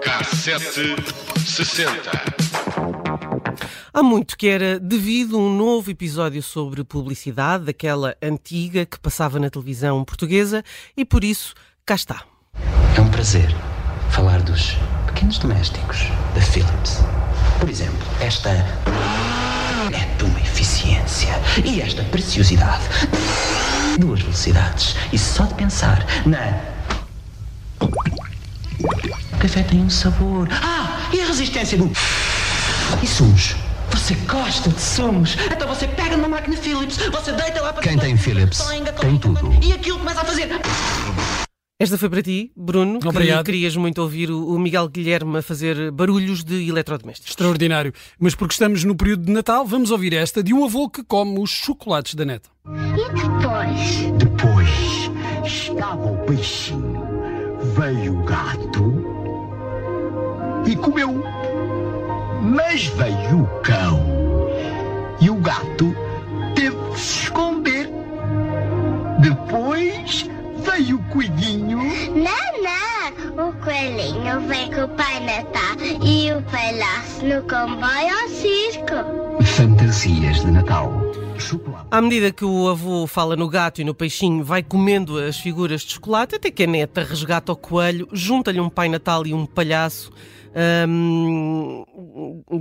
Cassete 60. Há muito que era devido um novo episódio sobre publicidade, daquela antiga que passava na televisão portuguesa, e por isso cá está. É um prazer falar dos pequenos domésticos da Philips. Por exemplo, esta é eficiência e esta preciosidade. Duas velocidades. E só de pensar na. O café tem um sabor. Ah! E a resistência do. E sumos? Você gosta de sumos? Então você pega numa máquina Philips, você deita lá para Quem tem Philips tem tudo. E aquilo começa a fazer. Esta foi para ti, Bruno, que Obrigado. querias muito ouvir o o Miguel Guilherme a fazer barulhos de eletrodomésticos. Extraordinário. Mas porque estamos no período de Natal, vamos ouvir esta de um avô que come os chocolates da neta. E depois? Depois estava o peixinho, veio o gato e comeu. Mas veio o cão e o gato e palhaço no comboio ao circo. Fantasias de Natal. Chocolate. À medida que o avô fala no gato e no peixinho, vai comendo as figuras de chocolate, até que a neta resgata o coelho, junta-lhe um Pai Natal e um palhaço. hum,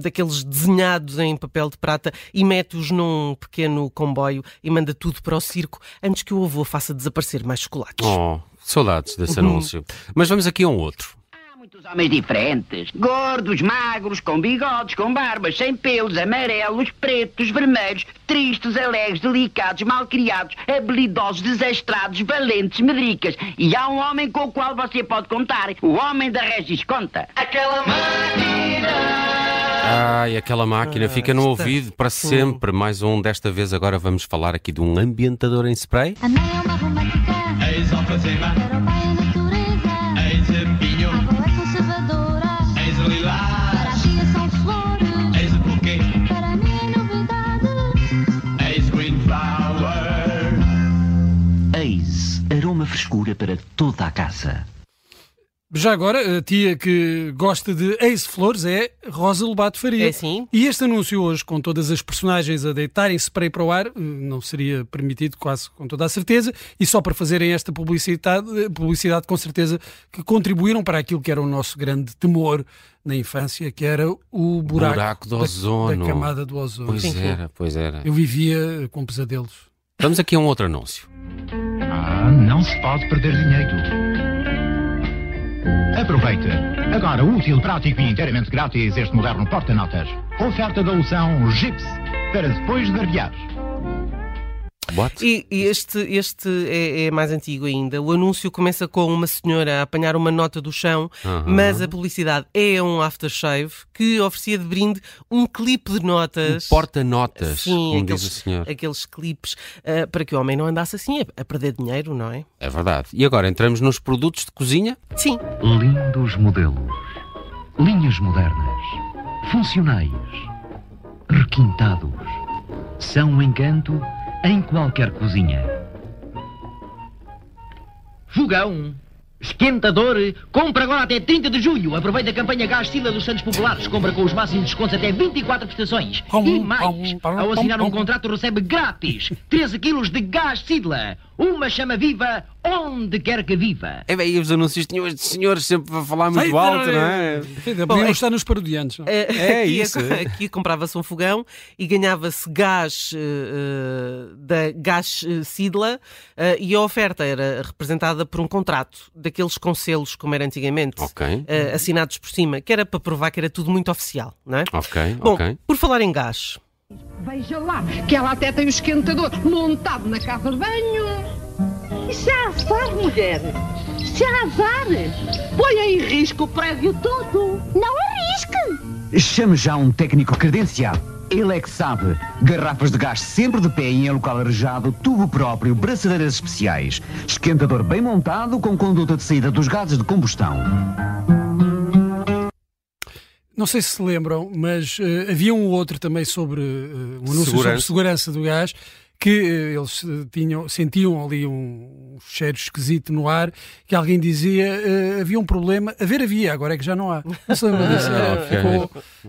daqueles desenhados em papel de prata e mete-os num pequeno comboio e manda tudo para o circo antes que o avô faça desaparecer mais chocolates. Oh, saudades desse anúncio. Mas vamos aqui a um outro. Muitos homens diferentes. Gordos, magros, com bigodes, com barbas, sem pelos, amarelos, pretos, vermelhos, tristes, alegres, delicados, malcriados, habilidosos, desastrados, valentes, medricas. E há um homem com o qual você pode contar. O homem da Regis Conta. Aquela Ai, aquela máquina fica no está- ouvido para sempre. Mais um, desta vez agora vamos falar aqui de um ambientador em spray. A mãe é uma romântica. Eis frescura para toda a casa. Já agora, a tia que gosta de Ace Flores é Rosa Lobato Faria. É sim? E este anúncio hoje, com todas as personagens a deitarem spray para o ar, não seria permitido quase com toda a certeza, e só para fazerem esta publicidade, publicidade com certeza que contribuíram para aquilo que era o nosso grande temor na infância, que era o buraco, Buraco do da- ozono. Da, camada do ozono. Pois Sim, sim. era, pois era. Eu vivia com pesadelos. Vamos aqui a um outro anúncio. Ah, não se pode perder dinheiro. Aproveite. Agora útil, prático e inteiramente grátis este moderno porta-notas. Oferta da loção Gips para depois de barbear. What? E, e este, este é, é mais antigo ainda. O anúncio começa com uma senhora a apanhar uma nota do chão, mas a publicidade é um aftershave que oferecia de brinde um clipe de notas. Porta-notas, Sim, como aqueles, diz o senhor. aqueles clipes ah, para que o homem não andasse assim a, a perder dinheiro, não é? É verdade. E agora entramos nos produtos de cozinha? Sim. Lindos modelos. Linhas modernas. Funcionais. Requintados. São um encanto em qualquer cozinha. Fogão. Esquentador. Compra agora até 30 de julho. Aproveita a campanha Gás Sila dos Santos Populares. Compra com os máximos descontos até 24 prestações. E mais, ao assinar um contrato recebe grátis 13 quilos de gás Sidla. Uma chama viva onde quer que viva. É bem, e os anúncios tinham estes senhores sempre a falar muito Sei, alto, não é? Podiam é- estar nos parodiantes. não? Eh, É aqui, isso. Aqui comprava-se um fogão e ganhava-se gás eh, da Gás eh, Sidla eh, e a oferta era representada por um contrato daqueles com selos, como era antigamente, Ok. eh, assinados por cima, que era para provar que era tudo muito oficial, não é? Ok, Bom, ok. por falar em gás, Veja lá, que ela até tem o esquentador montado na casa de banho. Isso é azar, mulher. Isso é azar. Põe em risco o prédio todo. Não arrisque! Chame já um técnico credenciado. Ele é que sabe. Garrafas de gás sempre de pé em local arejado, tubo próprio, braçadeiras especiais. Esquentador bem montado com conduta de saída dos gases de combustão. Não sei se se lembram, mas eh, havia um outro também sobre eh, um anúncio sobre Segurança. segurança do gás que eh, eles eh, tinham, sentiam ali um cheiro esquisito no ar, que alguém dizia eh, havia um problema, haver havia, agora é que já não há. Não se lembra disso?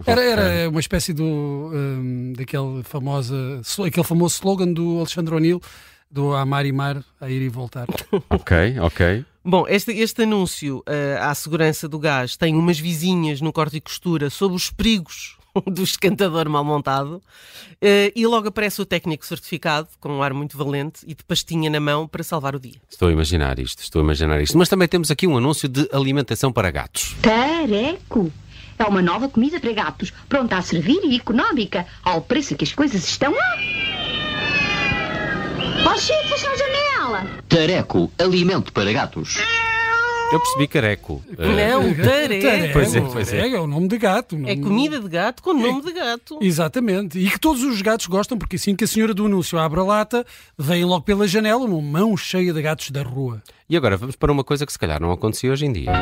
Era, era, era uma espécie do hum, daquele famosa, aquele famoso slogan do Alexandre O'Neill do Amar e Mar a ir e voltar. Ok, ok. Bom, este, este anúncio eh, à segurança do gás tem umas vizinhas no corte e costura sobre os perigos do esquentador mal montado eh, e logo aparece o técnico certificado, com um ar muito valente e de pastinha na mão para salvar o dia. Estou a imaginar isto, estou a imaginar isto. Mas também temos aqui um anúncio de alimentação para gatos. Tareco. É uma nova comida para gatos, pronta a servir e económica, ao preço que as coisas estão. Ó, Chico, fecha a janela! Tareco, alimento para gatos. Eu percebi careco. Eh, Não, tareco. Pois é, pois é. É o nome de gato. É comida de gato com nome de gato. Exatamente. E que todos os gatos gostam, porque assim que a senhora do anúncio abre a lata, vem logo pela janela uma mão cheia de gatos da rua. E agora vamos para uma coisa que se calhar não acontecia hoje em dia.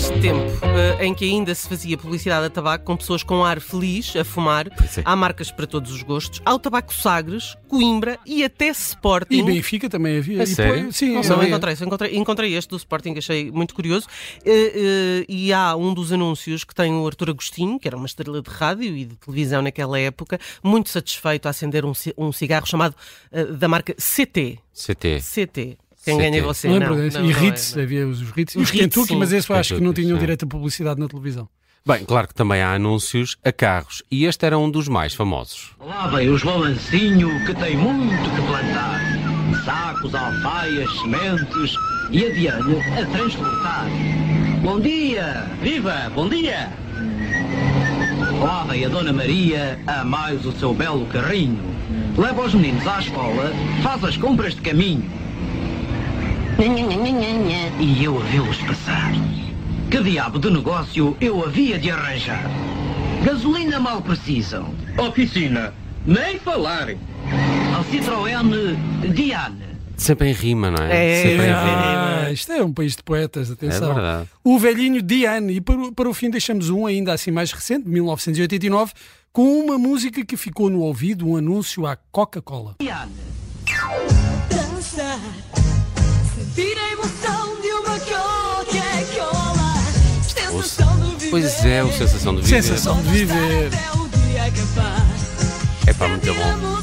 Neste tempo eh, em que ainda se fazia publicidade a tabaco com pessoas com ar feliz a fumar, é. há marcas para todos os gostos. Há o tabaco Sagres, Coimbra e até Sporting. E Benfica também havia. A E sério? depois- sim, Não, não encontrei, encontrei, encontrei este do Sporting, achei muito curioso. Eh, eh, e há um dos anúncios que tem o Artur Agostinho, que era uma estrela de rádio e de televisão naquela época, muito satisfeito a acender um, um cigarro chamado da marca CT. CT. CT. Quem ganha é você? Lembro não, desse? não, e não é, Ritz, não. havia os Ritz. E Os os Ritz, Kentucky, sim. mas esse eu acho que não tinham direito a publicidade na televisão. Bem, claro que também há anúncios a carros. E este era um dos mais famosos. Lá vem o Joãozinho que tem muito que plantar. Sacos, alfaias, sementes e a Diane a transportar. Bom dia! Viva! Bom dia! Lá vem a Dona Maria a mais o seu belo carrinho. Leva os meninos à escola, faz as compras de caminho. E eu a vê-los passar. Que diabo de negócio eu havia de arranjar? Gasolina mal precisam. Oficina, nem falar. Ao Citroën Diane. Sempre em rima, não é? É, Sempre em é, rima. Ah, isto é um país de poetas, atenção. É verdade. O velhinho Diane. E para, o- para o fim deixamos um ainda assim mais recente, de 1989, com uma música que ficou no ouvido, um anúncio à Coca-Cola. Diane. Dançar, Pois é, o sensação de viver. Sensação de viver. Dia acabar. É muito bom.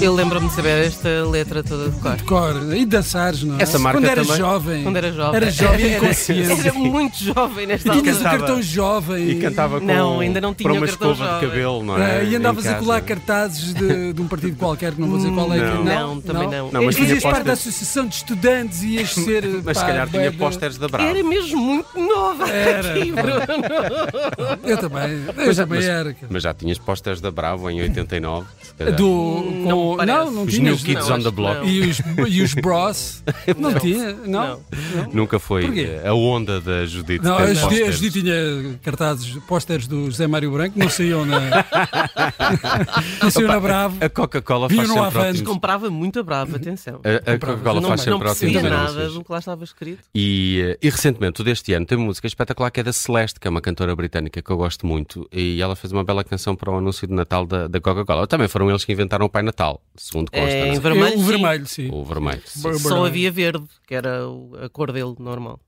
Eu lembro-me de saber esta letra toda de cor. Cor, e dançares, não é? Essa marca Quando era também- jovem. Quando era jovem. Era jovem e Era- inconsciente. Era muito jovem nesta E tinhas altura. o cartão jovem. E cantava com Não, ainda não tinha para o uma cartão escova de jovem. cabelo, não Ah, é? e andavas a colar cartazes de, de um partido qualquer, que não vou dizer qual é. que- Não. Não, também não. Não, mas Fazias parte da associação de estudantes e ias ser. Mas se calhar tinha pósteres da Bravo. Era mesmo muito nova Era. aqui, Bruno. Eu também. Eu Mas, também mas- era. mas já tinhas pósteres da Bravo em 89. se calhar. Do, Não com- parece. não, não Os tinhas. New Kids não, on the Block. não. E os, e os Bros? Não, Não. tinha? Não? Não. Nunca foi Porquê? eh, a onda da Judite. Não, a Judite, a pósteres. Judite tinha cartazes, pósteres do José Mário Branco, não saíam na. não saíam na Bravo. A Coca-Cola faz no sempre Avante. ótimos... Comprava muito a brava, atenção. A, a Coca-Cola não, faz não sempre percebia ótimos nada anúncios. do que lá estava escrito. E, eh, e recentemente, deste ano, tem uma música espetacular que é da Celeste, que é uma cantora britânica que eu gosto muito, e ela fez uma bela canção para o anúncio de Natal da, da Coca-Cola. Também foram eles que inventaram o Pai Natal, segundo consta. É, em é? vermelho, o vermelho, sim. O vermelho. sim. Só havia verde, que era o- a cor dele normal.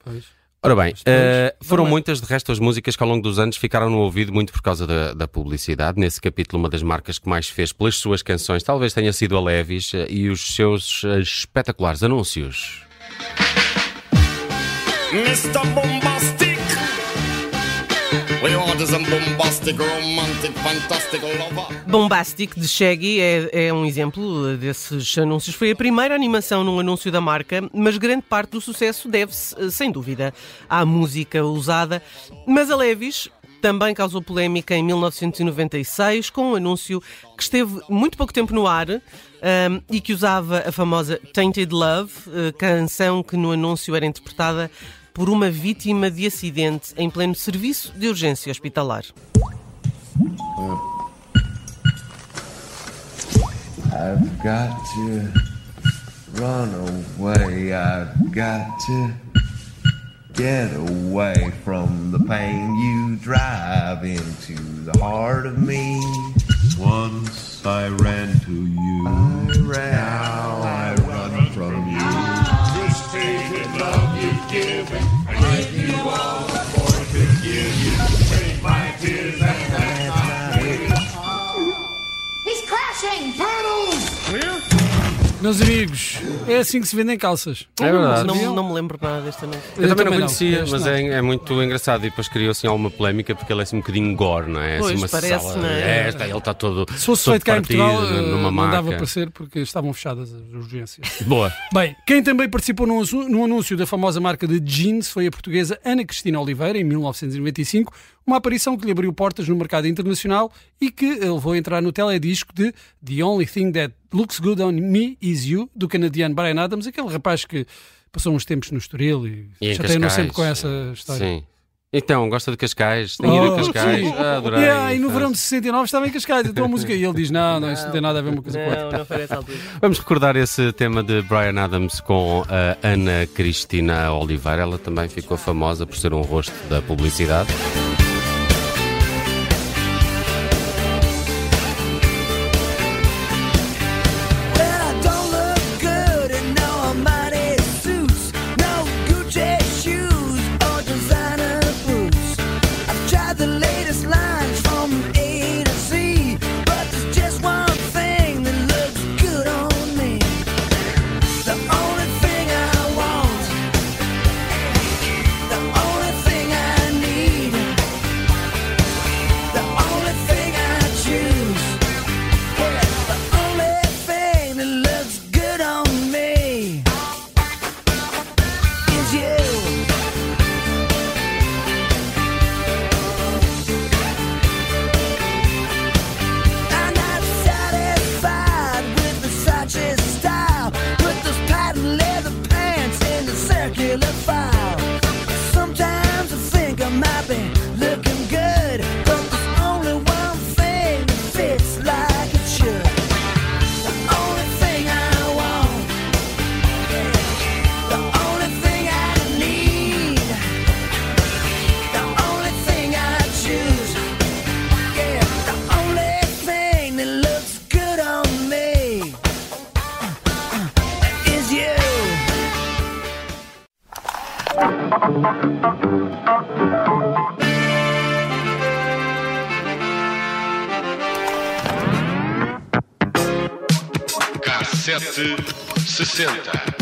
Ora bem, eh, foram vermelho. muitas de resto as músicas que ao longo dos anos ficaram no ouvido muito por causa da, da publicidade. Nesse capítulo, uma das marcas que mais fez pelas suas canções talvez tenha sido a Levis eh, e os seus eh, espetaculares anúncios. Mr. Bombastic. Bombastic, de Shaggy é, é um exemplo desses anúncios. Foi a primeira animação num anúncio da marca, mas grande parte do sucesso deve-se, eh, sem dúvida, à música usada. Mas a Levis também causou polémica em 1996 com um anúncio que esteve muito pouco tempo no ar ahm, e que usava a famosa Tainted Love, eh, canção que no anúncio era interpretada por uma vítima de acidente em pleno serviço de urgência hospitalar. I've got to run away. I've got to Get away from the pain you drive into the heart of me. Once I ran to you. I ran. Meus amigos, é assim que se vendem calças. É verdade. Não, não me lembro nada deste anúncio. Eu, também não também não. conhecia, Este mas não. é, é muito engraçado. E depois criou assim alguma polémica porque ele é assim um bocadinho gore, não é? Pois, assim, uma parece, sala, não é? Esta, ele está todo. Se fosse todo feito cá em Portugal, eh, numa não dava para ser porque estavam fechadas as urgências. Boa. Bem, quem também participou num, num anúncio da famosa marca de jeans foi a portuguesa Ana Cristina Oliveira, em 1995, uma aparição que lhe abriu portas no mercado internacional e que levou a entrar no teledisco de The Only Thing That Looks Good On Me Is You, do canadiano Brian Adams, aquele rapaz que passou uns tempos no Estoril e, E em chateia-nos Cascais, sempre com essa história. Sim. Então, gosta de Cascais? Tem ido a Oh, Cascais? sim. Ah, adorei. Yeah, e no verão de 69 estava em Cascais, então a música. E ele diz: Não, não, isso não tem nada a ver uma coisa com a outra. Não, foi nessa altura. Vamos recordar esse tema de Brian Adams com a Ana Cristina Oliveira. Ela também ficou famosa por ser um rosto da publicidade. 60.